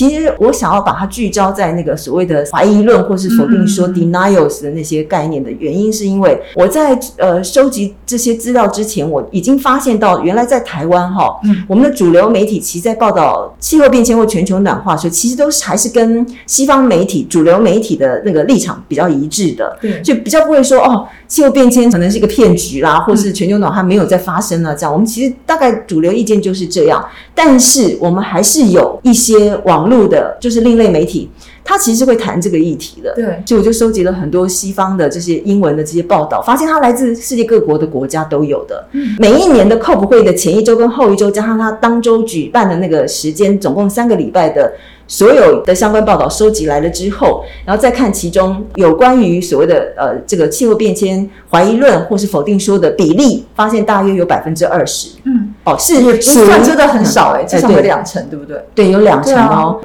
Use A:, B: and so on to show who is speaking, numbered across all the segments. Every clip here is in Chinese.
A: 其实我想要把它聚焦在那个所谓的怀疑论或是否定说 denials 的那些概念的原因，是因为我在呃收集这些资料之前，我已经发现到原来在台湾哈，我们的主流媒体其实在报道气候变迁或全球暖化的时候，其实都是还是跟西方媒体主流媒体的那个立场比较一致的，
B: 对，
A: 就比较不会说哦，气候变迁可能是一个骗局啦，或是全球暖化没有在发生了这样。我们其实大概主流意见就是这样，但是我们还是有一些网络的，就是另类媒体。他其实会谈这个议题的，
B: 对，
A: 所以我就收集了很多西方的这些英文的这些报道，发现它来自世界各国的国家都有的。每一年的 COP 会的前一周跟后一周，加上它当周举办的那个时间，总共三个礼拜的所有的相关报道收集来了之后，然后再看其中有关于所谓的呃这个气候变迁怀疑论或是否定说的比例，发现大约有百分之二十。
B: 嗯，
A: 哦，是
B: 也不算真的很
A: 嗯
B: 少哎，至少
A: 对
B: 有两成，对不对？
A: 对，有两成哦。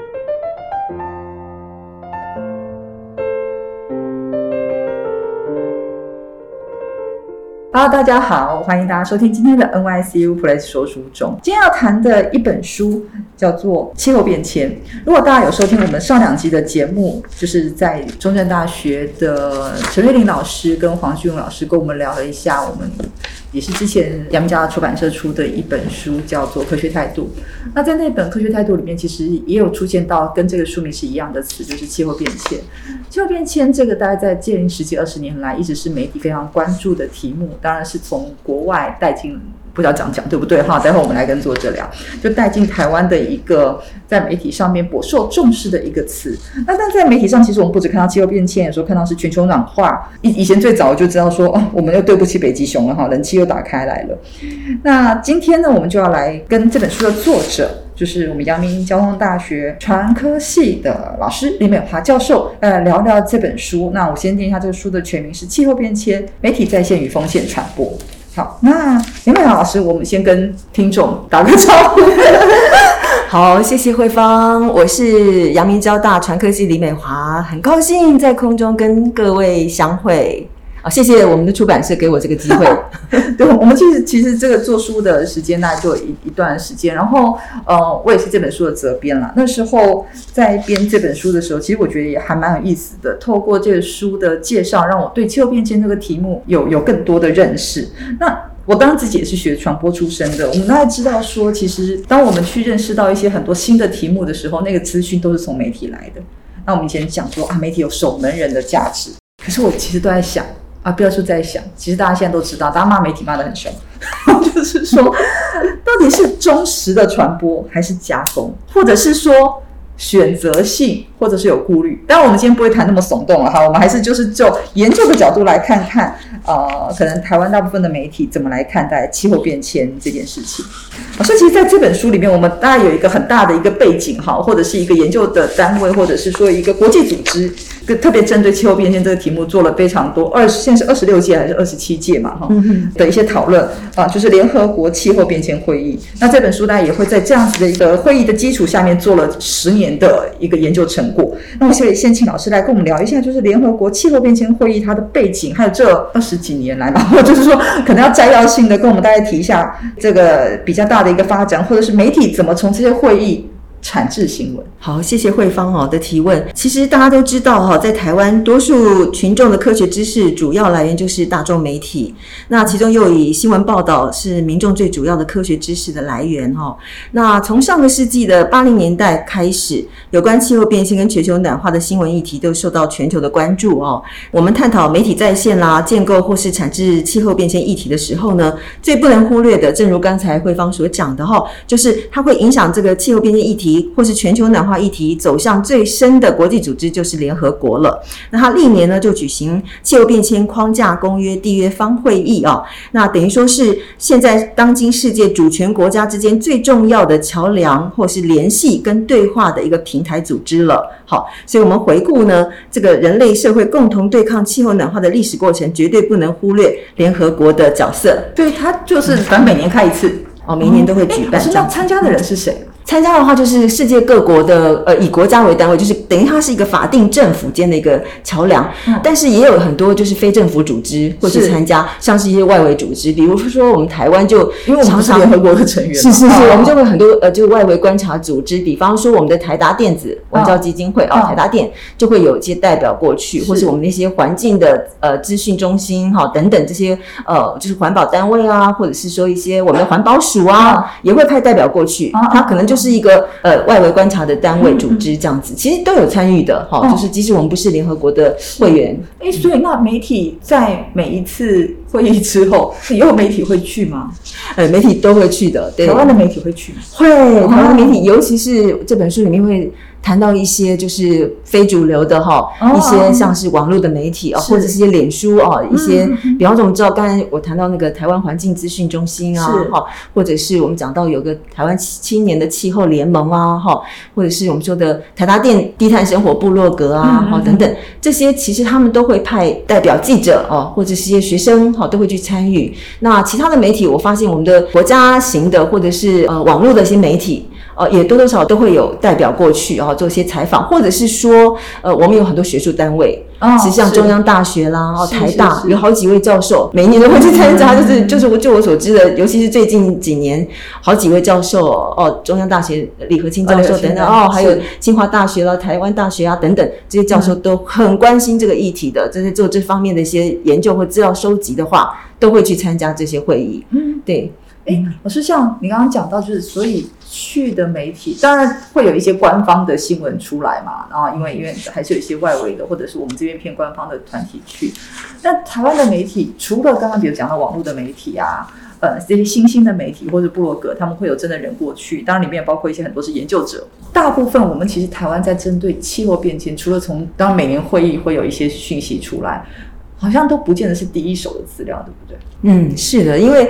B: 好大家好，欢迎大家收听今天的 NYCU Plus 说书中。今天要谈的一本书叫做《气候变迁》。如果大家有收听我们上两集的节目，就是在中正大学的陈瑞玲老师跟黄旭勇老师跟我们聊了一下，我们也是之前杨家出版社出的一本书，叫做《科学态度》。那在那本《科学态度》里面，其实也有出现到跟这个书名是一样的词，就是气候变迁。气候变迁这个大概在近十几二十年来，一直是媒体非常关注的题目，当然是从国外带进。不知道讲讲对不对哈？待会我们来跟作者聊，就带进台湾的一个在媒体上面颇受重视的一个词。那但在媒体上，其实我们不止看到气候变迁，有时候看到是全球暖化。以以前最早就知道说，哦，我们又对不起北极熊了哈，冷气又打开来了。那今天呢，我们就要来跟这本书的作者，就是我们阳明交通大学传科系的老师李美华教授，呃，聊聊这本书。那我先念一下这个书的全名是《气候变迁：媒体在线与风险传播》。好，那林美华老师，我们先跟听众打个招呼。
A: 好，谢谢慧芳，我是阳明交大传科系李美华，很高兴在空中跟各位相会。啊，谢谢我们的出版社给我这个机会。
B: 对，我们其实其实这个做书的时间大概就有一一段时间，然后呃，我也是这本书的责编啦。那时候在编这本书的时候，其实我觉得也还蛮有意思的。透过这个书的介绍，让我对气候变迁这个题目有有更多的认识。那我当然自己也是学传播出身的，我们大概知道说，其实当我们去认识到一些很多新的题目的时候，那个资讯都是从媒体来的。那我们以前讲说啊，媒体有守门人的价值，可是我其实都在想。啊，不要说在想，其实大家现在都知道，大家骂媒体骂得很凶，就是说，到底是忠实的传播还是加工，或者是说选择性，或者是有顾虑。当然，我们今天不会谈那么耸动了哈，我们还是就是就研究的角度来看看，呃，可能台湾大部分的媒体怎么来看待气候变迁这件事情。啊，所以其实在这本书里面，我们大概有一个很大的一个背景哈，或者是一个研究的单位，或者是说一个国际组织。特别针对气候变迁这个题目做了非常多，二十现在是二十六届还是二十七届嘛？哈、
A: 嗯
B: 的一些讨论啊，就是联合国气候变迁会议。那这本书大家也会在这样子的一个会议的基础下面做了十年的一个研究成果。那我所以先请老师来跟我们聊一下，就是联合国气候变迁会议它的背景，还有这二十几年来然后 就是说可能要摘要性的跟我们大家提一下这个比较大的一个发展，或者是媒体怎么从这些会议。产制新闻，
A: 好，谢谢慧芳哦的提问。其实大家都知道哈，在台湾多数群众的科学知识主要来源就是大众媒体，那其中又以新闻报道是民众最主要的科学知识的来源哈。那从上个世纪的八零年代开始，有关气候变迁跟全球暖化的新闻议题都受到全球的关注哦。我们探讨媒体在线啦、建构或是产制气候变迁议题的时候呢，最不能忽略的，正如刚才慧芳所讲的哈，就是它会影响这个气候变迁议题。或是全球暖化议题走向最深的国际组织就是联合国了。那它历年呢就举行气候变迁框架公约缔约方会议啊、哦，那等于说是现在当今世界主权国家之间最重要的桥梁或是联系跟对话的一个平台组织了。好，所以我们回顾呢，这个人类社会共同对抗气候暖化的历史过程，绝对不能忽略联合国的角色。
B: 对，它就是反每年开一次，
A: 哦，每年都会举办。
B: 那参加的人是谁？
A: 参加的话，就是世界各国的呃，以国家为单位，就是等于它是一个法定政府间的一个桥梁。
B: 嗯。
A: 但是也有很多就是非政府组织会去
B: 是
A: 参加，像是一些外围组织，比如说我们台湾就
B: 因为我们是联合国的成员，
A: 是是是，
B: 哦
A: 我们就会很多呃，就是外围观察组织，比方说我们的台达电子文教基金会啊、
B: 嗯。
A: 台达电就会有一些代表过去，
B: 是。
A: 或是我们那些环境的呃资讯中心哈、等等这些呃，就是环保单位啊，或者是说一些我们的环保署啊，也会派代表过去
B: 嗯嗯，
A: 它可能就是一个呃外围观察的单位组织这样子，其实都有参与的哈、
B: 嗯
A: 就是即使我们不是联合国的会员，
B: 哎，所以那媒体在每一次会议之后，以后媒体会去吗？
A: 呃，媒体都会去的，对
B: 台。湾的媒体会去吗？
A: 会，台湾的媒体，尤其是这本书里面会谈到一些就是非主流的哈，
B: 哦
A: 一些像是网络的媒体啊，
B: 是
A: 或者是一些脸书啊，一些比方说我们知道刚才我谈到那个台湾环境资讯中心啊
B: 是，
A: 哈，或者是我们讲到有个台湾青青年的气候联盟啊，哈，或者是我们说的台大电低碳生活部落格啊，哈等等，这些其实他们都会派代表记者哦，或者是一些学生哈都会去参与。那其他的媒体，我发现我们的国家型的或者是呃网络的一些媒体。呃，也多多少少都会有代表过去啊、做一些采访，或者是说，呃，我们有很多学术单位，
B: 哦
A: 其实像中央大学啦、台大
B: 是。
A: 有好几位教授，每一年都会去参加，
B: 嗯。
A: 就是就是我就我所知的，尤其是最近几年，好几位教授哦，中央大学李和清教授等等哦，还有清华大学啦、台湾大学啊等等，这些教授都很关心这个议题的，就是做这方面的一些研究或资料收集的话，都会去参加这些会议。
B: 嗯，
A: 对，
B: 哎，老师，像你刚刚讲到，就是所以去的媒体，当然会有一些官方的新闻出来嘛，然后因为因为还是有一些外围的，或者是我们这边偏官方的团体去。那台湾的媒体，除了刚刚比如讲到网络的媒体啊。呃，这些新兴的媒体或者部落格，他们会有真的人过去，当然里面包括一些很多是研究者。大部分我们其实台湾在针对气候变迁，除了从当然每年会议会有一些讯息出来，好像都不见得是第一手的资料，对不对？
A: 嗯，是的，因为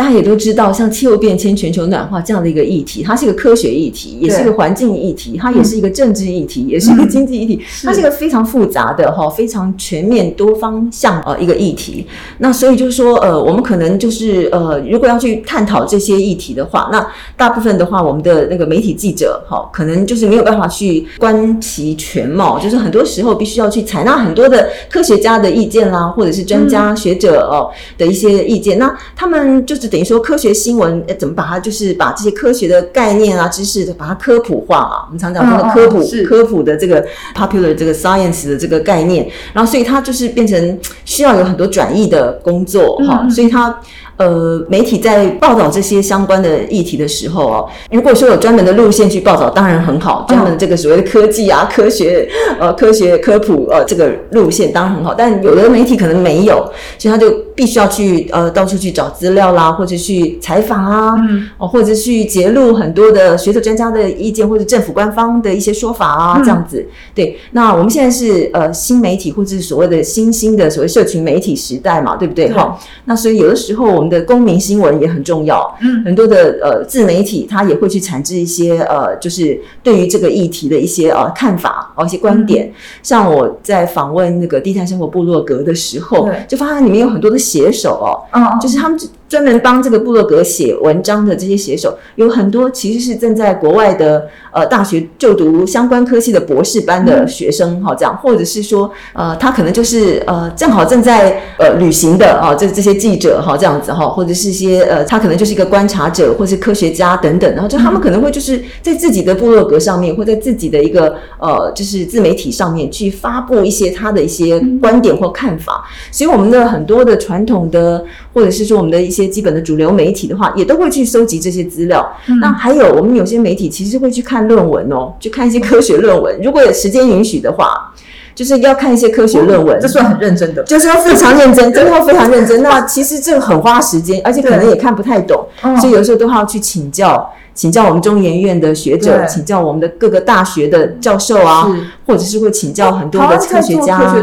A: 大家也都知道，像气候变迁、全球暖化这样的一个议题，它是一个科学议题，也是一个环境议题，它也是一个政治议题，也是一个经济议题，它是一个非常复杂的哈，非常全面、多方向呃一个议题。那所以就是说，呃，我们可能就是呃，如果要去探讨这些议题的话，那大部分的话，我们的那个媒体记者哈，可能就是没有办法去观其全貌，就是很多时候必须要去采纳很多的科学家的意见啦，或者是专家学者哦的一些意见。那他们就是等于说科学新闻呃怎么把它就是把这些科学的概念啊、知识把它科普化嘛。我们常讲这个科普、
B: 是
A: 科普的这个 popular 这个 science 的这个概念，然后所以它就是变成需要有很多转译的工作哈、所以它。呃，媒体在报道这些相关的议题的时候哦，如果说有专门的路线去报道，当然很好。专门这个所谓的科技啊、科学呃、科学科普呃这个路线当然很好，但有的媒体可能没有，所以他就必须要去呃到处去找资料啦，或者去采访啊，
B: 嗯
A: 哦，或者去揭露很多的学者专家的意见，或者政府官方的一些说法啊，
B: 嗯
A: 这样子。对，那我们现在是呃新媒体或者是所谓的新兴的所谓社群媒体时代嘛，对不对？
B: 对
A: 哈，那所以有的时候我们的公民新闻也很重要。
B: 嗯
A: 很多的呃自媒体，它也会去产制一些呃，就是对于这个议题的一些呃看法哦，一些观点。
B: 嗯
A: 像我在访问那个低碳生活部落格的时候，就发现里面有很多的写手哦，就是他们专门帮这个部落格写文章的这些写手，有很多其实是正在国外的呃大学就读相关科系的博士班的学生哈、这样，或者是说呃他可能就是呃正好正在呃旅行的啊、这这些记者哈、这样子哈、或者是一些呃他可能就是一个观察者或是科学家等等，然后就他们可能会就是在自己的部落格上面或在自己的一个呃就是自媒体上面去发布一些他的一些观点或看法，所以我们的很多的传统的或者是说我们的一些基本的主流媒体的话，也都会去收集这些资料。那还有我们有些媒体其实会去看论文哦，去看一些科学论文，如果有时间允许的话，就是要看一些科学论文。
B: 这算很认真的。
A: 就是要非常认真，真的要非常认真。那其实这个很花时间，而且可能也看不太懂，
B: 嗯
A: 所以有时候都要去请教，请教我们中研院的学者，请教我们的各个大学的教授啊，或者是会请教很多的科学家、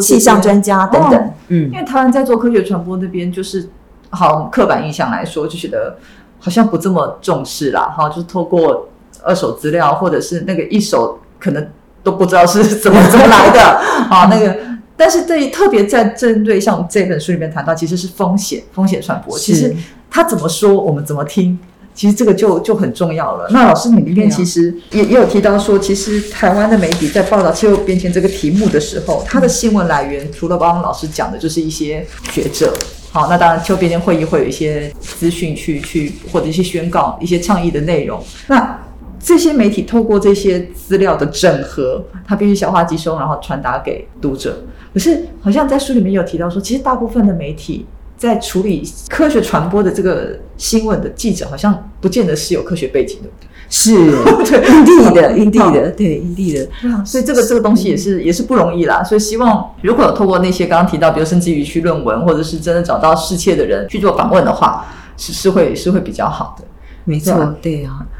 A: 气象专家等等。
B: 哦
A: 嗯
B: 因，为台湾在做科学传播那边，就是好刻板印象来说，就觉得好像不这么重视啦，哈，就是透过二手资料或者是那个一手，可能都不知道是怎么怎么来的 啊，那个。但是对于，特别在针对像这本书里面谈到，其实是风险风险传播。其实他怎么说，我们怎么听，其实这个就就很重要了。那老师，你里面其实也也有提到说，其实台湾的媒体在报道气候变迁这个题目的时候，它的新闻来源除了刚刚老师讲的，就是一些学者。好，那当然气候变迁会议会有一些资讯去去或者一些宣告、一些倡议的内容。那这些媒体透过这些资料的整合，它必须消化吸收，然后传达给读者。可是好像在书里面有提到说，其实大部分的媒体。在处理科学传播的这个新闻的记者，好像不见得是有科学背景的，
A: 是，对，印地的，印地的，对，印地的，
B: 所以这个这个东西也是也是不容易啦。所以希望如果有透过那些刚刚提到，比如甚至于去论文，或者是真的找到世切的人去做访问的话，是是会是会比较好的。
A: 没错，对啊，
B: 那。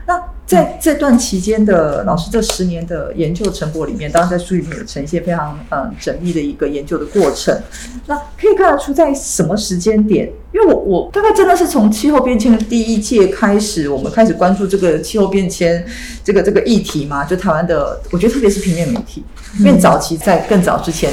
B: 在这段期间的老师这十年的研究成果里面，当然在书里面有呈现非常嗯缜密的一个研究的过程。那可以看得出，在什么时间点？因为我我大概真的是从气候变迁的第一届开始，我们开始关注这个气候变迁这个这个议题嘛。就台湾的，我觉得特别是平面媒体，因为早期在更早之前，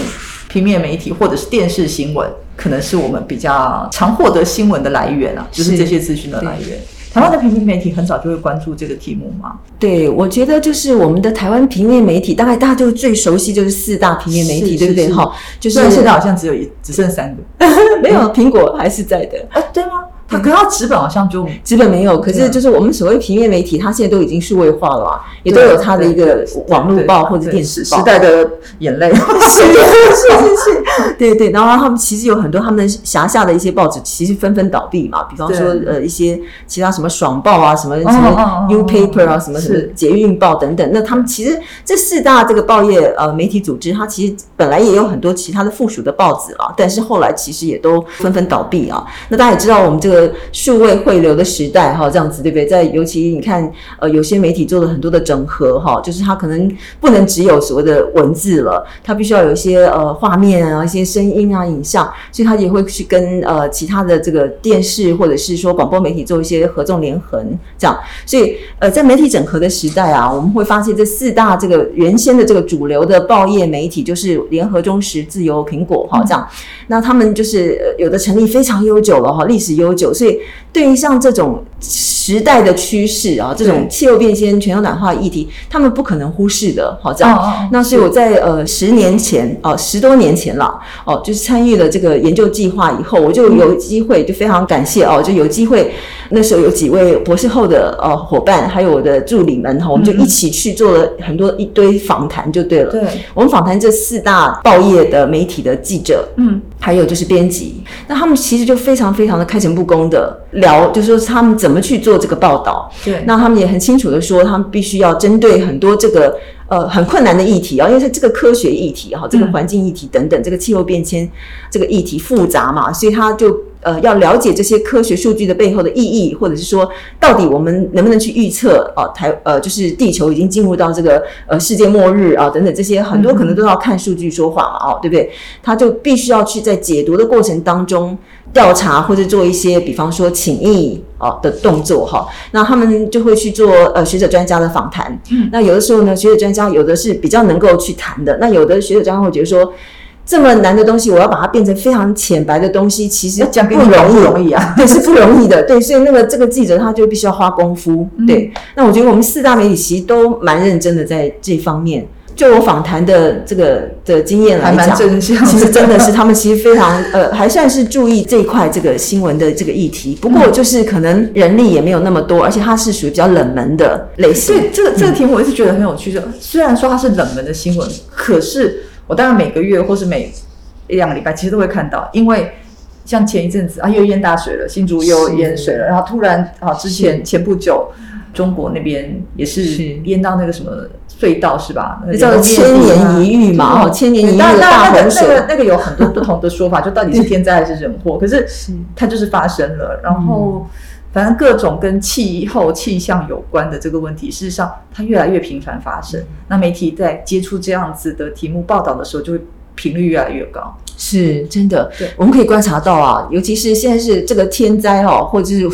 B: 平面媒体或者是电视新闻，可能是我们比较常获得新闻的来源啊，就是这些资讯的来源。台湾的平面媒体很早就会关注这个题目吗？
A: 对，我觉得就是我们的台湾平面媒体，大概大家就最熟悉就是四大平面媒体，对不对？哈，
B: 就是现在好像只有一只剩三个，
A: 没有苹果还是在的，
B: 啊，对吗？它可是它纸本好像就
A: 纸本没有，可是就是我们所谓平面媒体，它现在都已经数位化了，也都有它的一个网络报或者电视
B: 报。时代的眼泪，是
A: 是是是，对对。然后他们其实有很多他们辖下的一些报纸，其实纷纷倒闭嘛。比方说呃一些其他什么爽报啊，什么什么 New Paper 啊，什么什么捷运报等等。那他们其实这四大这个报业呃媒体组织，它其实本来也有很多其他的附属的报纸了，但是后来其实也都纷纷倒闭啊。那大家也知道我们这个。数位汇流的时代，哈，这样子对不对？在尤其你看，呃，有些媒体做了很多的整合，哈，就是它可能不能只有所谓的文字了，它必须要有一些呃画面啊、一些声音啊、影像，所以他也会去跟呃其他的这个电视或者是说广播媒体做一些合纵连横，这样。所以呃，在媒体整合的时代啊，我们会发现这四大这个原先的这个主流的报业媒体，就是联合、中时、自由、苹果，哈，这样。那他们就是有的成立非常悠久了，哈，历史悠久。所以，对于像这种时代的趋势啊，这种气候变迁、全球暖化议题，他们不可能忽视的，好这样。那所以我在呃十年前哦，十多年前了哦，就是参与了这个研究计划以后，我就有机会，就非常感谢哦，就有机会。那时候有几位博士后的呃伙伴，还有我的助理们哈，我们就一起去做了很多一堆访谈，就对了。
B: 对，
A: 我们访谈这四大报业的媒体的记者，嗯，还有就是编辑，那他们其实就非常非常的开诚布公的聊，就说他们怎么去做这个报道。
B: 对，
A: 那他们也很清楚的说，他们必须要针对很多这个呃很困难的议题啊，因为它这个科学议题哈，这个环境议题等等，这个气候变迁这个议题复杂嘛，所以他就。呃，要了解这些科学数据的背后的意义，或者是说，到底我们能不能去预测啊？台呃，就是地球已经进入到这个呃世界末日啊，等等这些很多可能都要看数据说话嘛，哦，对不对？他就必须要去在解读的过程当中调查或者做一些，比方说请意哦的动作哈。那他们就会去做呃学者专家的访谈。嗯，那有的时候呢，学者专家有的是比较能够去谈的，那有的学者专家会觉得说。这么难的东西，我要把它变成非常浅白的东西，其实不容
B: 易，容易啊，
A: 对，是不容易的，对，所以那个这个记者他就必须要花功夫，对。那我觉得我们四大媒体其实都蛮认真的在这方面。就我访谈的这个的经验来讲，其实真的是他们其实非常呃，还算是注意这一块这个新闻的这个议题。不过就是可能人力也没有那么多，而且它是属于比较冷门的类型。
B: 对，这个这个题目我一直觉得很有趣。的虽然说它是冷门的新闻，可是。我当然每个月或是每一两个礼拜，其实都会看到，因为像前一阵子啊，又淹大水了，新竹又淹水了，然后突然啊，之前前不久，中国那边也是淹到那个什么隧道是吧？
A: 那叫千年一遇嘛，哦，千年一遇的大洪水。
B: 那个那个有很多不同的说法，就到底是天灾还是人祸？可是它就是发生了，然后。反正各种跟气候、气象有关的这个问题，事实上它越来越频繁发生。那媒体在接触这样子的题目报道的时候，就会频率越来越高。
A: 是真的，对，我们可以观察到啊，尤其是现在是这个天灾哈，或者是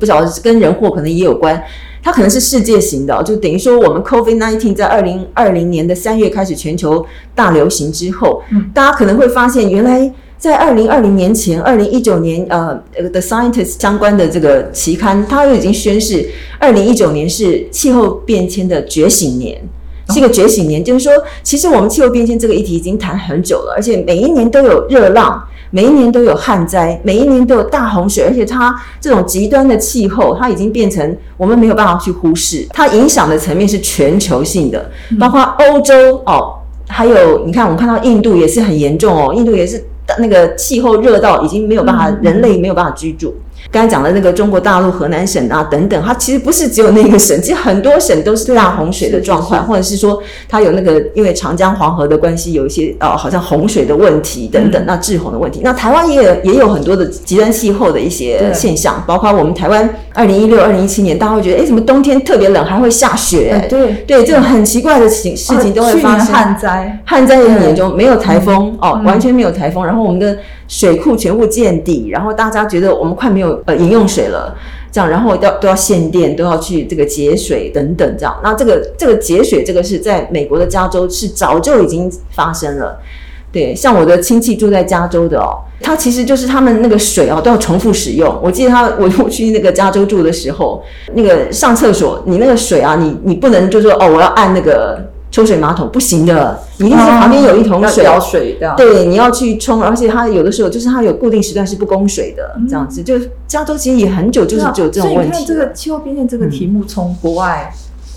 A: 不晓得跟人祸可能也有关，它可能是世界型的，就等于说我们 COVID nineteen 在二零二零年的三月开始全球大流行之后，嗯，大家可能会发现原来。在二零二零年前，二零一九年，呃，The Scientist 相关的这个期刊，它就已经宣示，二零一九年是气候变迁的觉醒年，是一个觉醒年。就是说，其实我们气候变迁这个议题已经谈很久了，而且每一年都有热浪，每一年都有旱灾，每一年都有大洪水，而且它这种极端的气候，它已经变成我们没有办法去忽视，它影响的层面是全球性的，包括欧洲哦，还有你看，我们看到印度也是很严重哦，印度也是。那个气候热到已经没有办法，人类没有办法居住。刚才讲的那个中国大陆河南省啊等等，它其实不是只有那个省，其实很多省都是大洪水的状况，或者是说它有那个因为长江黄河的关系，有一些呃好像洪水的问题等等，那滞洪的问题。那台湾也有也有很多的极端气候的一些现象，包括我们台湾二零一六、二零一七年，大家会觉得哎，怎么冬天特别冷，还会下雪？
B: 对
A: 对，这种很奇怪的情事情都会发生。
B: 旱灾，
A: 旱灾也很严重，没有台风哦，完全没有台风，然后我们的。水库全部见底，然后大家觉得我们快没有呃饮用水了，这样，然后要都要限电，都要去这个节水等等，这样。那这个这个节水，这个是在美国的加州是早就已经发生了。对，像我的亲戚住在加州的哦，他其实就是他们那个水哦都要重复使用。我记得他我 我去那个加州住的时候，那个上厕所，你那个水啊，你你不能就说哦我要按那个。抽水马桶不行的，一定是旁边有一桶水，
B: 水
A: 对，你要去冲，而且它有的时候就是它有固定时段是不供水的，这样子。就加州其实也很久就是就有这种问题。
B: 这个气候变迁这个题目从国外，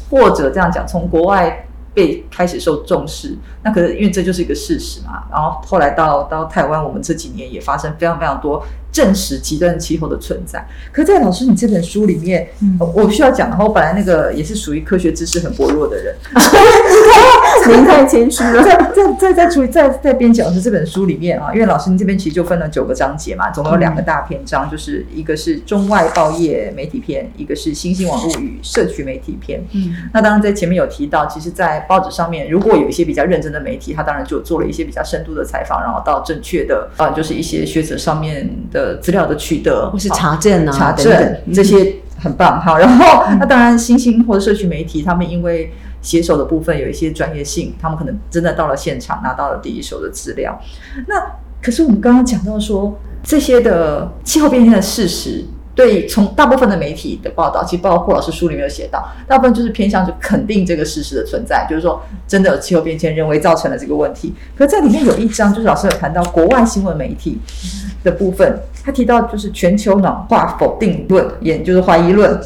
B: 或者这样讲，从国外被开始受重视，那可是因为这就是一个事实嘛。然后后来到到台湾，我们这几年也发生非常非常多。证实极端气候的存在，可在老师你这本书里面，我需要讲，然后本来那个也是属于科学知识很薄弱的人，
A: 您太谦虚了。
B: 在在在在处在在编讲师这本书里面啊，因为老师您这边其实就分了九个章节嘛，总共有两个大篇章，就是一个是中外报业媒体篇，一个是新兴网络与社区媒体篇。嗯，那当然在前面有提到，其实，在报纸上面，如果有一些比较认真的媒体，他当然就做了一些比较深度的采访，然后到正确的啊，就是一些学者上面的。资料的取得
A: 或是查证啊，
B: 查证这些很棒哈。然后，那当然，新兴或者社区媒体，他们因为写手的部分有一些专业性，他们可能真的到了现场拿到了第一手的资料。那可是我们刚刚讲到说，这些的气候变迁的事实。对，从大部分的媒体的报道，其实包括霍老师书里面有写到，大部分就是偏向是肯定这个事实的存在，就是说真的有气候变迁，人为造成了这个问题。可在里面有一章，就是老师有谈到国外新闻媒体的部分，他提到就是全球暖化否定论，也就是怀疑论。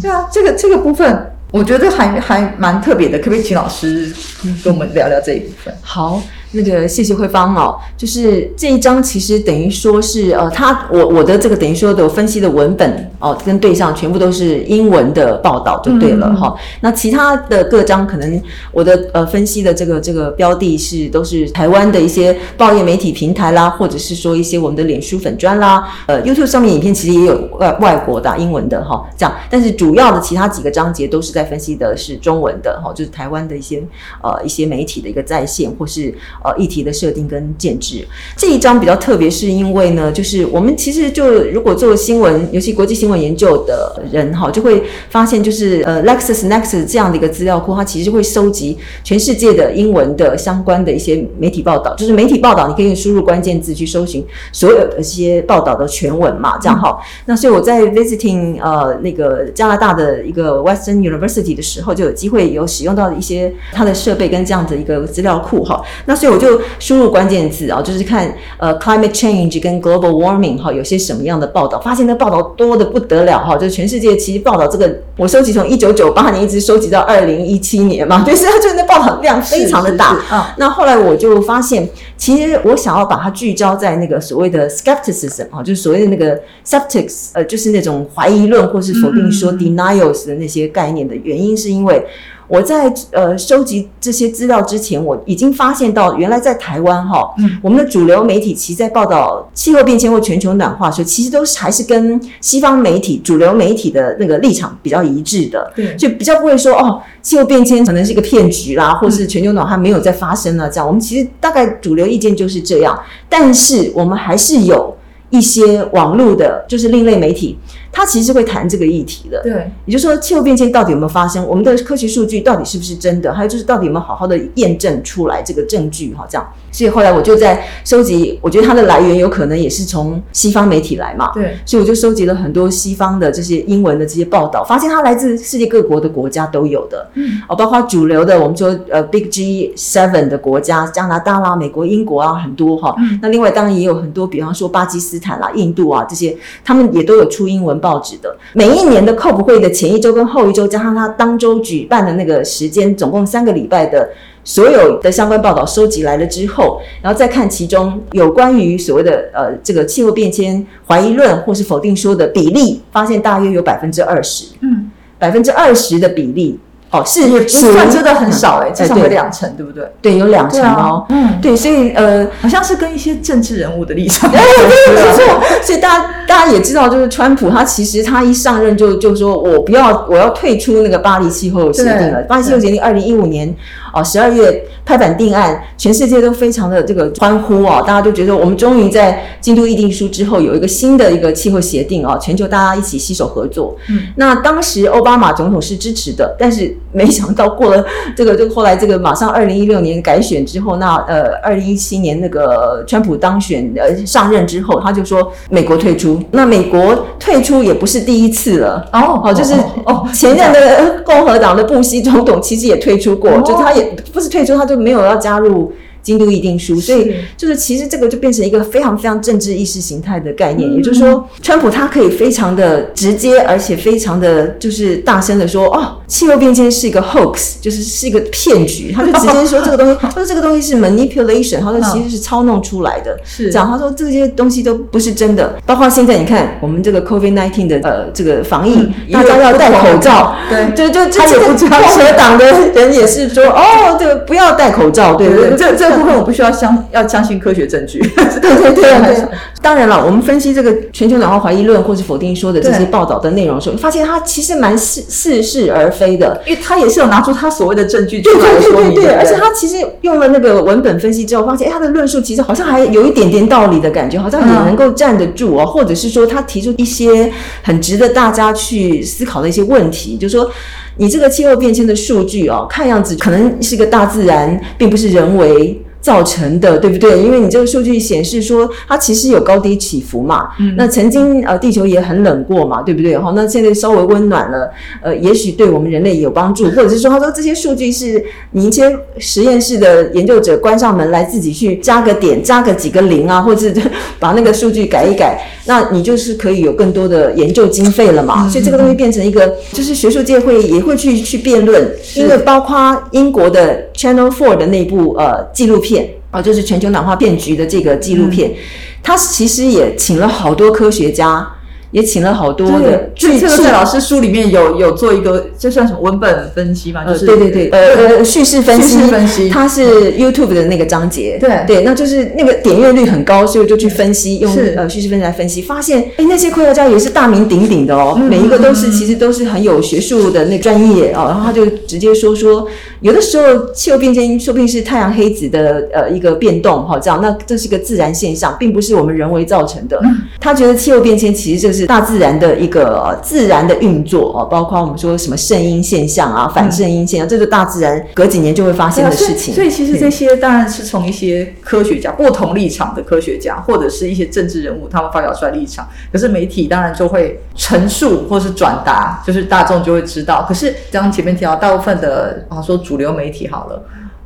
B: 对啊，这个这个部分，我觉得还还蛮特别的，可不可以请老师跟我们聊聊这一部分？
A: 好。那个谢谢慧芳哦，就是这一章其实等于说是呃，他我我的这个等于说的分析的文本哦，跟对象全部都是英文的报道就对了哈。那其他的各章可能我的呃分析的这个这个标的是都是台湾的一些报业媒体平台啦，或者是说一些我们的脸书粉砖啦，呃 YouTube 上面影片其实也有外外国的英文的哈，这样。但是主要的其他几个章节都是在分析的是中文的哈，就是台湾的一些呃一些媒体的一个在线或是。呃，议题的设定跟建制这一章比较特别，是因为呢，就是我们其实就如果做新闻，尤其国际新闻研究的人哈，就会发现，就是呃，LexisNexis 这样的一个资料库，它其实会收集全世界的英文的相关的一些媒体报道，就是媒体报道，你可以输入关键字去搜寻所有的一些报道的全文嘛，这样哈。那所以我在 visiting 呃那个加拿大的一个 Western University 的时候，就有机会有使用到一些它的设备跟这样的一个资料库哈。那所以。我就输入关键字啊，就是看呃 climate change 跟 global warming 哈，有些什么样的报道？发现那报道多的不得了哈，就是全世界其实报道这个，我收集从一九九八年一直收集到二零一七年嘛，就是它就那报道量非常的大啊。那后来我就发现，其实我想要把它聚焦在那个所谓的 skepticism 啊，就是所谓的那个 skeptics，呃，就是那种怀疑论或是否定说 denials 的那些概念的原因，是因为。我在呃收集这些资料之前，我已经发现到，原来在台湾哈，嗯我们的主流媒体其实在报道气候变迁或全球暖化时候，其实都是还是跟西方媒体主流媒体的那个立场比较一致的，
B: 对，
A: 就比较不会说哦，气候变迁可能是一个骗局啦，或是全球暖化没有再发生了这样。我们其实大概主流意见就是这样，但是我们还是有一些网络的，就是另类媒体。他其实会谈这个议题的。
B: 对，
A: 也就是说，气候变迁到底有没有发生？我们的科学数据到底是不是真的？还有就是，到底有没有好好的验证出来这个证据？哈，这样。所以后来我就在收集，我觉得它的来源有可能也是从西方媒体来嘛。
B: 对，
A: 所以我就收集了很多西方的这些英文的这些报道，发现它来自世界各国的国家都有的。嗯，哦，包括主流的，我们说呃 Big G Seven 的国家，加拿大啦、美国、英国啊，很多哈。嗯。那另外当然也有很多，比方说巴基斯坦啦、印度啊这些，他们也都有出英文报纸的。每一年的 COP 会的前一周跟后一周，加上他当周举办的那个时间，总共三个礼拜的。所有的相关报道收集来了之后，然后再看其中有关于所谓的呃这个气候变迁怀疑论或是否定说的比例，发现大约有百分之二十，嗯，百分之二十的比例。哦，是
B: 是算真的很少哎，至少有两成，对不对？
A: 对，有两成哦。嗯，对，所以呃，
B: 好像是跟一些政治人物的立场。
A: 没错。所以大家大家也知道，就是川普他其实他一上任就就说我不要我要退出那个巴黎气候协定了。巴黎气候协定二零一五年哦十二月拍板定案，全世界都非常的这个欢呼哦，大家都觉得我们终于在京都议定书之后有一个新的一个气候协定哦，全球大家一起携手合作。嗯，那当时奥巴马总统是支持的，但是。没想到过了这个，就 后来这个马上二零一六年改选之后，那呃二零一七年那个川普当选呃上任之后，他就说美国退出。那美国退出也不是第一次了哦，好就是哦前任的共和党的布希总统其实也退出过，就他不是退出，他就没有要加入。京都议定书，所以就是其实这个就变成一个非常非常政治意识形态的概念，也就是说，川普他可以非常的直接，而且非常的就是大声的说，哦，气候变迁是一个 hoax，就是是一个骗局，他就直接说这个东西，他说这个东西是 manipulation，他说其实是操弄出来的，
B: 是。
A: 讲他说这些东西都不是真的，包括现在你看我们这个 COVID nineteen 的呃这个防疫，大家要戴口罩，
B: 对，
A: 就就之前共和党的人也是说，哦，这个不要戴口罩，对对，
B: 这这。部分我不需要相 要相信科学证据，
A: 对对对 对。当然了，我们分析这个全球暖化怀疑论或是否定说的这些报道的内容的时候，发现它其实蛮似似是而非的，
B: 因为他也是有拿出他所谓的证据
A: 出
B: 来说明。
A: 对对对，而且他其实用了那个文本分析之后，发现他的论述其实好像还有一点点道理的感觉，好像也能够站得住哦，或者是说他提出一些很值得大家去思考的一些问题，就是说你这个气候变迁的数据哦，看样子可能是个大自然，并不是人为。造成的，对不对？因为你这个数据显示说，它其实有高低起伏嘛。嗯。那曾经呃，地球也很冷过嘛，对不对？好，那现在稍微温暖了，呃，也许对我们人类有帮助，或者是说，他说这些数据是你一些实验室的研究者关上门来自己去加个点，加个几个零啊，或者是把那个数据改一改，那你就是可以有更多的研究经费了嘛。所以这个东西变成一个，就是学术界会也会去去辩论，因为包括英国的 Channel Four 的那部呃纪录片。啊，就是全球暖化变局的这个纪录片，他其实也请了好多科学家。也请了好多的，
B: 这个在老师书里面有有做一个，这算什么文本分析吗？就是
A: 对对对，呃呃，叙事分析，
B: 分析，
A: 它是 YouTube 的那个章节，
B: 对
A: 对，那就是那个点阅率很高，所以就去分析，用呃叙事分析来分析，发现哎，那些科学家也是大名鼎鼎的哦，每一个都是其实都是很有学术的那专业哦，然后他就直接说说，有的时候气候变迁说不定是太阳黑子的呃一个变动哈，这样那这是个自然现象，并不是我们人为造成的。他觉得气候变迁其实就是。是大自然的一个自然的运作哦，包括我们说什么圣婴现象啊、反圣婴现象，这是大自然隔几年就会发生的事情。
B: 所以其实这些当然是从一些科学家不同立场的科学家，或者是一些政治人物他们发表出来立场。可是媒体当然就会陈述或是转达，就是大众就会知道。可是刚前面提到大部分的啊说主流媒体好了，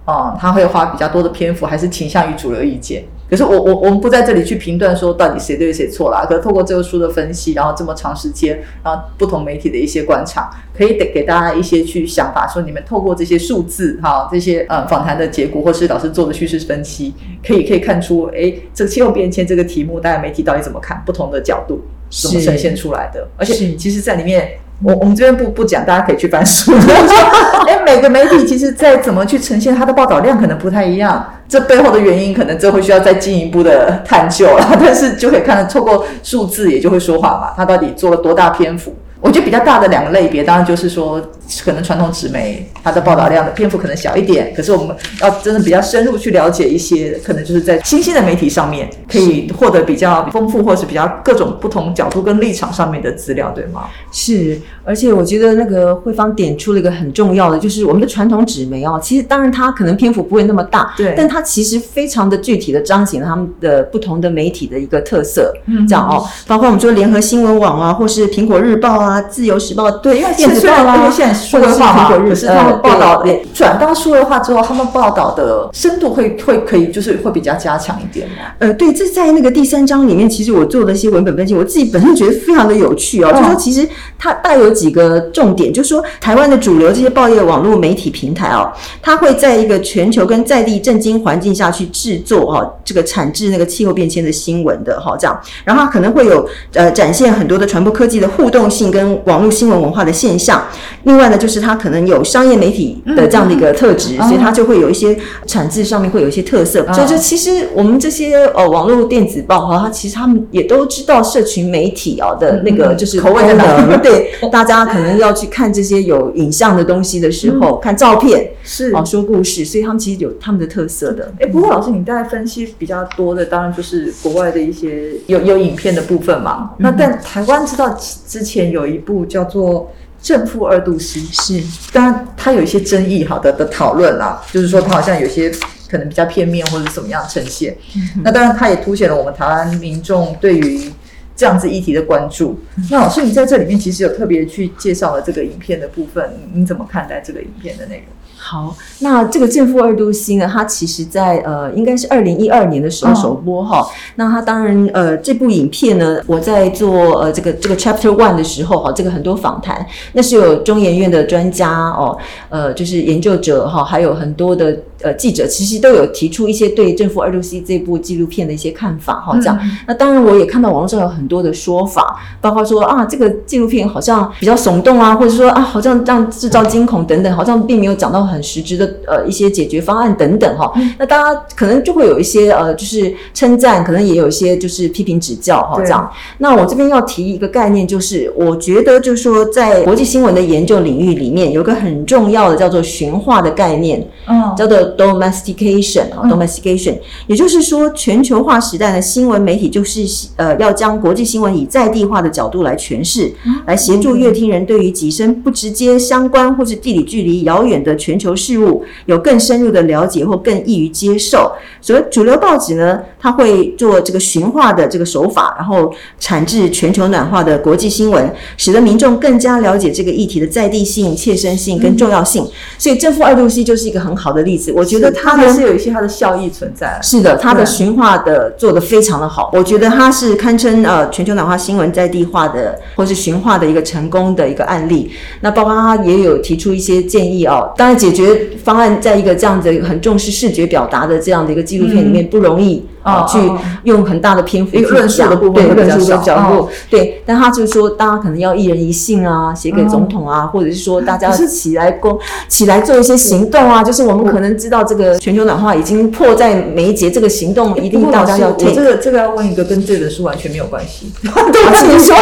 B: 嗯他会花比较多的篇幅，还是倾向于主流意见。可是我我我们不在这里去评断说到底谁对谁错啦。可是透过这个书的分析，然后这么长时间，然后不同媒体的一些观察，可以给给大家一些去想法，说你们透过这些数字哈，这些呃访谈的结果，或是老师做的叙事分析，可以可以看出，哎，这个气候变迁这个题目，大家媒体到底怎么看？不同的角度怎么呈现出来的？而且其实，在里面。我我们这边不不讲，大家可以去翻书。哎，每个媒体其实在怎么去呈现它的报道量可能不太一样，这背后的原因可能这会需要再进一步的探究了。但是就可以看到，透过数字也就会说话嘛，它到底做了多大篇幅？我觉得比较大的两个类别，当然就是说可能传统纸媒它的报道量的篇幅可能小一点，可是我们要真的比较深入去了解一些，可能就是在新兴的媒体上面可以获得比较丰富或是比较各种不同角度跟立场上面的资料，对吗？
A: 是，而且我觉得那个慧芳点出了一个很重要的，就是我们的传统纸媒哦，其实当然它可能篇幅不会那么大，
B: 对
A: 但它其实非常的具体的彰显了他们的不同的媒体的一个特色，
B: 嗯
A: 这样哦，包括我们说联合新闻网啊，或是苹果日报啊、自由时报，
B: 对，因为
A: 电子报
B: 为现在数位
A: 或者是
B: 化嘛
A: 苹果，日
B: 可是他们报道转到数位化之后，他们报道的深度会会可以就是会比较加强一点嘛。
A: 呃，对，这在那个第三章里面，其实我做的一些文本分析，我自己本身觉得非常的有趣哦。
B: 嗯
A: 就说其实它带有几个重点，就说台湾的主流这些报业网络媒体平台哦，它会在一个全球跟在地震惊环境下去制作哈、哦、这个产制那个气候变迁的新闻的哈、这样，然后它可能会有呃展现很多的传播科技的互动性跟网络新闻文化的现象。另外呢，就是它可能有商业媒体的这样的一个特质，
B: 嗯
A: 所以它就会有一些产制上面会有一些特色。
B: 嗯。
A: 所以就其实我们这些呃网络电子报哈，它其实他们也都知道社群媒体啊的那个
B: 嗯
A: 就是
B: 口味在哪？
A: 功能。对，大家可能要去看这些有影像的东西的时候，看照片
B: 是。
A: 哦，说故事，所以他们其实有他们的特色的。
B: 哎，不过老师，你大概分析比较多的，当然就是国外的一些有有影片的部分嘛。那但台湾知道之前有一部叫做《正负二度 C》，
A: 是
B: 当然它有一些争议，好的的讨论啦，就是说它好像有些可能比较片面或者怎么样呈现。那当然，它也凸显了我们台湾民众对于这样子议题的关注。那老师，你在这里面其实有特别去介绍了这个影片的部分，你怎么看待这个影片的内容？
A: 好，那这个正负二度 C 呢，它其实在呃，应该是二零一二年的时候
B: 哦
A: 首播哈、那它当然呃，这部影片呢，我在做呃这个这个 Chapter One 的时候哈，这个很多访谈，那是有中研院的专家哦，呃，就是研究者哈，还有很多的呃记者，其实都有提出一些对正负二六 C 这部纪录片的一些看法哈，这样。
B: 嗯
A: 那当然，我也看到网络上有很多的说法，包括说啊，这个纪录片好像比较耸动啊，或者说啊，好像让制造惊恐等等，好像并没有讲到很实质的呃一些解决方案等等哈。那大家可能就会有一些呃，就是称赞，可能也有一些就是批评指教哈这样。那我这边要提一个概念，就是我觉得就是说，在国际新闻的研究领域里面，有一个很重要的叫做驯化的概念。
B: 嗯
A: 叫做 domestication 啊
B: 嗯
A: ，domestication，、也就是说，全球化时代的新闻媒体就是呃要将国际新闻以在地化的角度来诠释，来协助乐听人对于己身不直接相关或是地理距离遥远的全球事物有更深入的了解或更易于接受。所以主流报纸呢，它会做这个循化的这个手法，然后产制全球暖化的国际新闻，使得民众更加了解这个议题的在地性、切身性跟重要性。所以正负二度 C 就是一个很好的例子。我觉得它
B: 还是有一些它的效益存在。
A: 是的，它的
B: 对
A: 驯化的做得非常的好，我觉得它是堪称呃全球暖化新闻在地化的或是驯化的一个成功的一个案例。那包括它也有提出一些建议哦，当然解决方案在一个这样子很重视视觉表达的这样的一个纪录片里面不容易。啊，去用很大的篇幅
B: 论述的
A: 讲
B: 部分
A: 论述的角度
B: 哦，
A: 对，但他就是说，大家可能要一人一信啊，写给总统啊，或者是说 大家起来攻，起来做一些行动啊，就是我们可能知道这个全球暖化已经迫在眉睫，这个行动一定大家要
B: 我这。个这个要问一个跟这本书完全没有关系，
A: 对不起，你说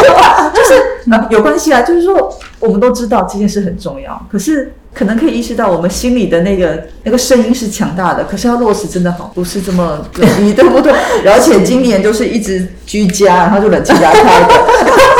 B: 就是呃有关系啊，就是说我们都知道这件事很重要，可是可能可以意识到我们心里的那个那个声音是强大的，可是要落实真的好不是这么容易，对不对？而且今年就是一直居家，然后就冷气加开的，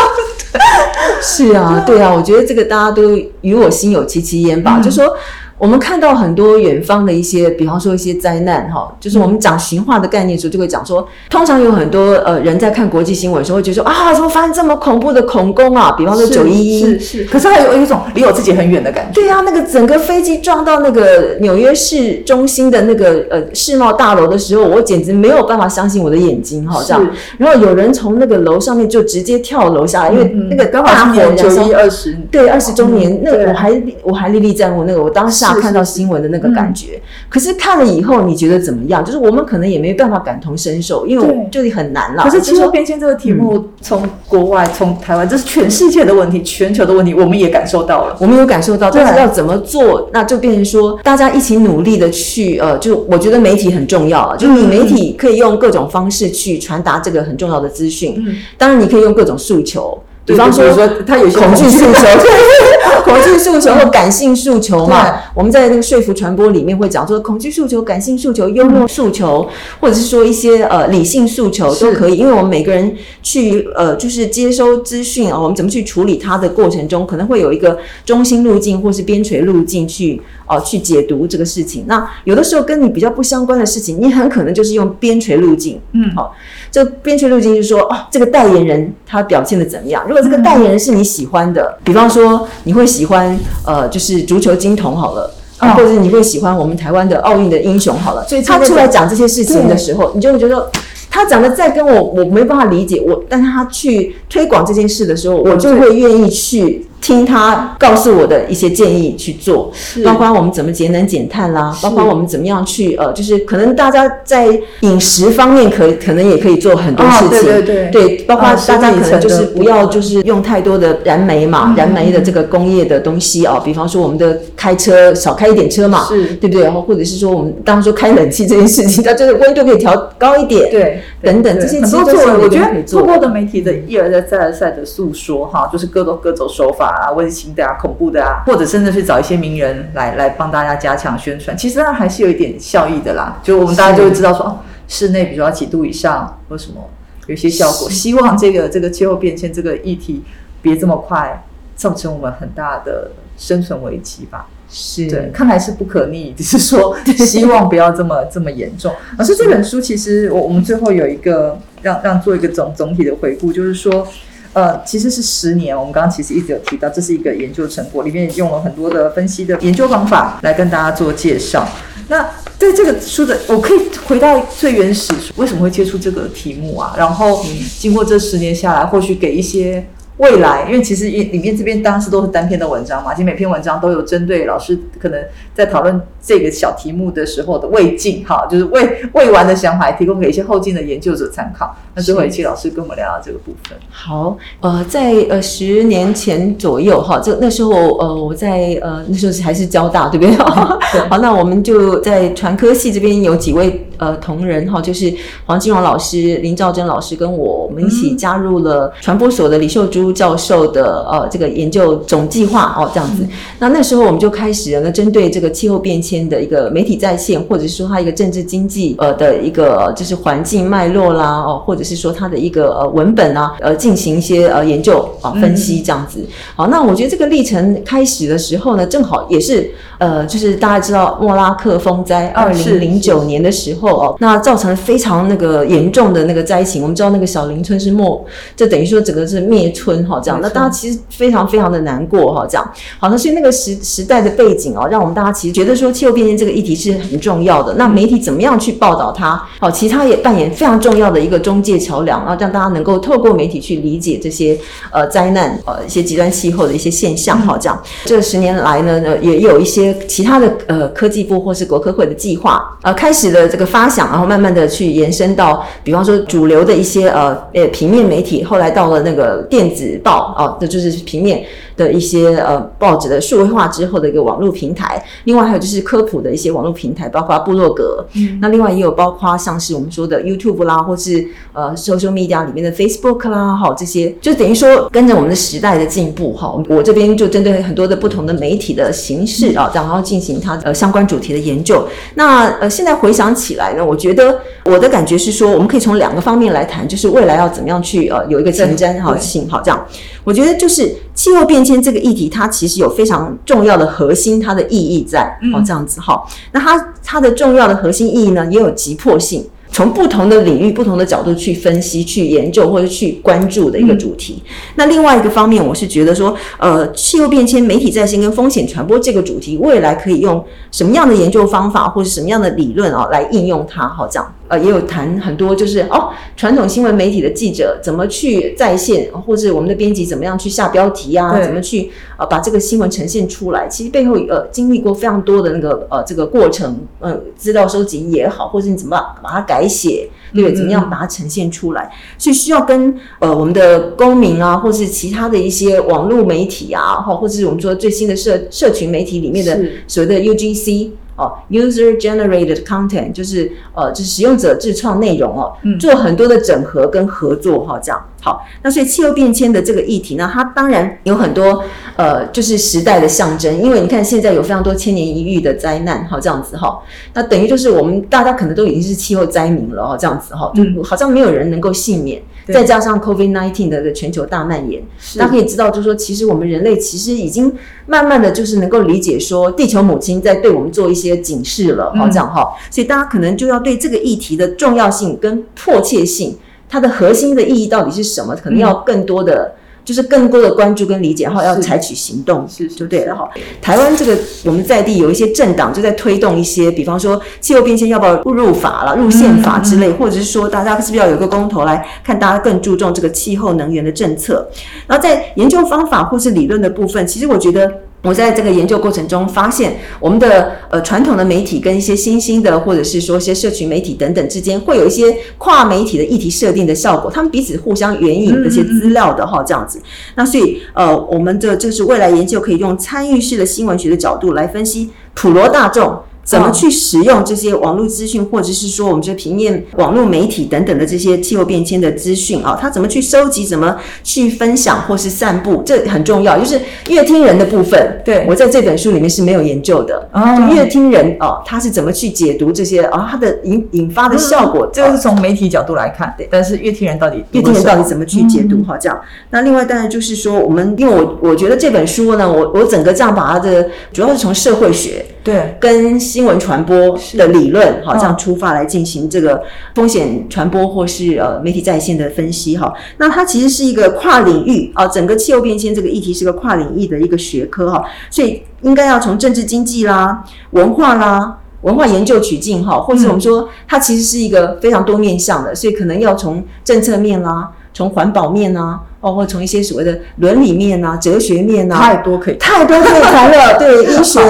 A: 是啊，对啊，我觉得这个大家都与我心有戚戚焉吧。
B: 嗯
A: 就说我们看到很多远方的一些，比方说一些灾难哈，就是我们讲行化的概念的时候，就会讲说，通常有很多呃人在看国际新闻的时候，会觉得说啊，怎么发生这么恐怖的恐攻啊？比方说九一一
B: 是是，可是还有一种离我自己很远的感觉。
A: 对呀、那个整个飞机撞到那个纽约市中心的那个呃世贸大楼的时候，我简直没有办法相信我的眼睛哈，这样。然后有人从那个楼上面就直接跳楼下来，因为
B: 嗯
A: 那个
B: 刚好今年九一二十，
A: 对，二十周年，
B: 嗯
A: 那我还我还历历在目，那个我当下
B: 是
A: 看到新闻的那个感觉。可是看了以后，你觉得怎么样？就是我们可能也没办法感同身受，因为我
B: 对
A: 就很难啦。
B: 可是气候变迁这个题目，从国外、从台湾，这是全世界的问题，全球的问题，我们也感受到了。
A: 我们有感受到，但是要怎么做，那就变成说大家一起努力的去，呃，就我觉得媒体很重要啊，就你媒体可以用各种方式去传达这个很重要的资讯。
B: 嗯
A: 当然你可以用各种诉求，比方说
B: 说，他有些
A: 恐惧诉求，恐惧诉求或感性诉求嘛。我们在那个说服传播里面会讲说，恐惧诉求、感性诉求、幽默诉求，或者是说一些呃理性诉求都可以，因为我们每个人去呃就是接收资讯啊，我们怎么去处理它的过程中，可能会有一个中心路径或是边陲路径去呃去解读这个事情。那有的时候跟你比较不相关的事情，你很可能就是用边陲路径。
B: 嗯
A: 好、这边陲路径就是说，哦，这个代言人他表现的怎么样？如果这个代言人是你喜欢的，比方说你会喜欢呃，就是足球金童好了。或者你会喜欢我们台湾的奥运的英雄好了，
B: 所以
A: 他出来讲这些事情的时候，你就会觉得他讲的再跟我我没办法理解，我但是他去推广这件事的时候，我就会愿意去听他告诉我的一些建议去做，包括我们怎么节能减碳啦，包括我们怎么样去呃，就是可能大家在饮食方面可可能也可以做很多事情，
B: 哦对对。对
A: 包括
B: 啊
A: 大家可能就是不要就是用太多的燃煤嘛，
B: 嗯。
A: 燃煤的这个工业的东西啊，比方说我们的开车少开一点车嘛，
B: 是。
A: 对不对？然后或者是说我们当然说开冷气这件事情，它就是温度可以调高一点，
B: 对，
A: 等等这些其实都是
B: 我觉得透过的媒体的一而再再而三的诉说哈，就是各种各种手法啊，温馨的啊、恐怖的啊，或者甚至是找一些名人来来帮大家加强宣传，其实当然还是有一点效益的啦。就我们大家就会知道说，哦，室内比如说要几度以上或什么，有一些效果。希望这个这个气候变迁这个议题别这么快造成我们很大的生存危机吧。
A: 是
B: 对，看来是不可逆，只是说希望不要这么这么严重。老师这本书其实我我们最后有一个让让做一个总总体的回顾，就是说。呃，其实是十年，我们刚刚其实一直有提到，这是一个研究成果，里面用了很多的分析的研究方法来跟大家做介绍。那对这个书的，我可以回到最原始，为什么会接触这个题目啊？然后经过这十年下来，或许给一些未来，因为其实里面这边当时都是单篇的文章嘛，其实每篇文章都有针对老师可能在讨论这个小题目的时候的未尽哈，就是未 未完的想法，提供给一些后进的研究者参考。那最后，一期老师跟我们聊聊这个部分。
A: 好，呃，在呃十年前左右哈，这那时候呃我在呃那时候还是交大对不对？好，那我们就在传科系这边有几位呃同仁哈，就是黄金荣老师、林兆珍老师跟我，我们一起加入了传播所的李秀珠教授的呃这个研究总计划哦这样子。那那时候我们就开始了呢，针对这个气候变迁的一个媒体在线，或者是说它一个政治经济呃的一个呃就是环境脉络啦哦，或者是说它的一个呃文本啊呃进行一些呃研究啊分析这样子。好，那我觉得这个历程开始的时候呢，正好也是呃就是大家知道莫拉克风灾二
B: 是
A: 零零九年的时候哦，那造成了非常那个严重的那个灾情。我们知道那个小林村是没，就等于说整个是灭村哈这样。那大家其实非常非常的难过哈这样。好，那所以那个时时代的背景哦，让我们大家其实觉得说气候变迁这个议题是很重要的。那媒体怎么样去报道它？好，其实它也扮演非常重要的一个中介桥梁，然后让大家能够透过媒体去理解这些呃灾难呃一些极端气候的一些现象哈这样。这十年来呢，呃也有一些其他的呃科技部或是国科会的计划呃开始了这个发想，然后慢慢的去延伸到，比方说主流的一些呃呃平面媒体，后来到了那个电子报哦，这就是平面。的一些呃报纸的数位化之后的一个网络平台，另外还有就是科普的一些网络平台，包括部落格，嗯，那另外也有包括像是我们说的 YouTube 啦，或是呃 social media 里面的 Facebook 啦，哈，这些就等于说跟着我们的时代的进步哈，我这边就针对很多的不同的媒体的形式啊，然后进行它呃相关主题的研究。那呃现在回想起来呢，我觉得我的感觉是说，我们可以从两个方面来谈，就是未来要怎么样去呃有一个前瞻哈，性好这样。我觉得就是气候变迁这个议题，它其实有非常重要的核心，它的意义在哦，这样子哈。那它它的重要的核心意义呢，也有急迫性，从不同的领域、不同的角度去分析、去研究或者去关注的一个主题。那另外一个方面，我是觉得说，呃，气候变迁、媒体在线跟风险传播这个主题，未来可以用什么样的研究方法或者什么样的理论啊来应用它？好，这样。呃，也有谈很多，就是哦，传统新闻媒体的记者怎么去在线，或者我们的编辑怎么样去下标题啊，怎么去呃把这个新闻呈现出来。其实背后呃经历过非常多的那个呃这个过程，呃资料收集也好，或者你怎么把它改写，对？怎么样把它呈现出来？所以需要跟呃我们的公民啊，或是其他的一些网络媒体啊，或，或者是我们说最新的社社群媒体里面的所谓的 UGC。哦，user generated content 就是呃，就是使用者自创内容哦，
B: 嗯
A: 做很多的整合跟合作哈、这样好。那所以气候变迁的这个议题呢，它当然有很多呃，就是时代的象征。因为你看现在有非常多千年一遇的灾难，哈，这样子哈，那等于就是我们大家可能都已经是气候灾民了，哈，这样子哈，就好像没有人能够幸免。再加上 COVID nineteen 的全球大蔓延，大家可以知道，就是说，其实我们人类其实已经慢慢的就是能够理解说，地球母亲在对我们做一些警示了，好这样哈。所以大家可能就要对这个议题的重要性跟迫切性，它的核心的意义到底是什么，可能要更多的。就是更多的关注跟理解，然后要采取行动，是就对了哈。台湾这个我们在地有一些政党就在推动一些，比方说气候变迁要不要入法了、入宪法之类，或者是说大家是不是要有个公投来看，大家更注重这个气候能源的政策。然后在研究方法或是理论的部分，其实我觉得。我在这个研究过程中发现，我们的呃传统的媒体跟一些新兴的，或者是说一些社群媒体等等之间，会有一些跨媒体的议题设定的效果，他们彼此互相援引这些资料的哈，这样子。那所以呃，我们的就是未来研究可以用参与式的新闻学的角度来分析普罗大众。怎么去使用这些网络资讯，或者是说我们这平面网络媒体等等的这些气候变迁的资讯啊？他怎么去收集？怎么去分享或是散布？这很重要。就是乐听人的部分，
B: 对
A: 我在这本书里面是没有研究的。就乐听人哦，他是怎么去解读这些啊？他的引引发的效果，
B: 这个是从媒体角度来看。对，但是乐听人到底
A: 乐听人到底怎么去解读？哈，这样。那另外当然就是说，我们因为我我觉得这本书呢，我我整个这样把它的主要是从社会学。
B: 对，
A: 跟新闻传播的理论，好，这样出发来进行这个风险传播或是呃媒体在线的分析，哈，那它其实是一个跨领域啊，整个气候变迁这个议题是个跨领域的一个学科，哈，所以应该要从政治经济啦、文化啦、文化研究取径，哈，或者我们说它其实是一个非常多面向的，所以可能要从政策面啦。从环保面啊，包括从一些所谓的伦理面啊、哲学面啊，
B: 太多可以
A: 太多可以谈了。对，医学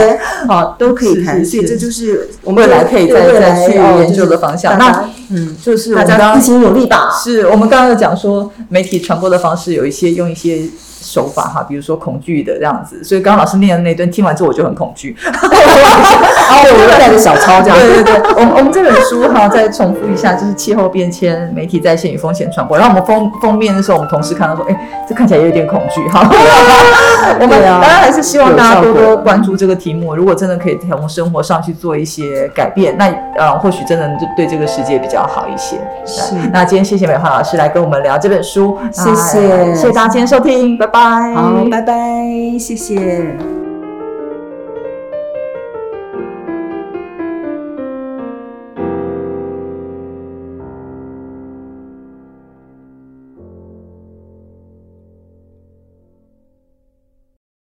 A: 啊都可以谈，所以这就是我们
B: 未来可以再再去研究的方向。
A: 那
B: 嗯，就是
A: 大家一起努力吧。
B: 是我们刚刚有讲说，媒体传播的方式有一些用一些。手法哈，比如说恐惧的这样子，所以刚刚老师念的那段听完之后，我就很恐惧。然
A: 后我又带着小抄这样。
B: 对对对，我们我们这本书哈，再重复一下，就是气候变迁、媒体在线与风险传播。然后我们封封面的时候，我们同事看到说，哎，这看起来有点恐惧哈。我们当然还是希望大家多多关注这个题目。如果真的可以从生活上去做一些改变，那呃，或许真的就对这个世界比较好一些。
A: 是。
B: 那今天谢谢美华老师来跟我们聊这本书，
A: 谢谢，
B: 谢谢大家今天收听，拜拜。
A: 好，拜拜，谢谢。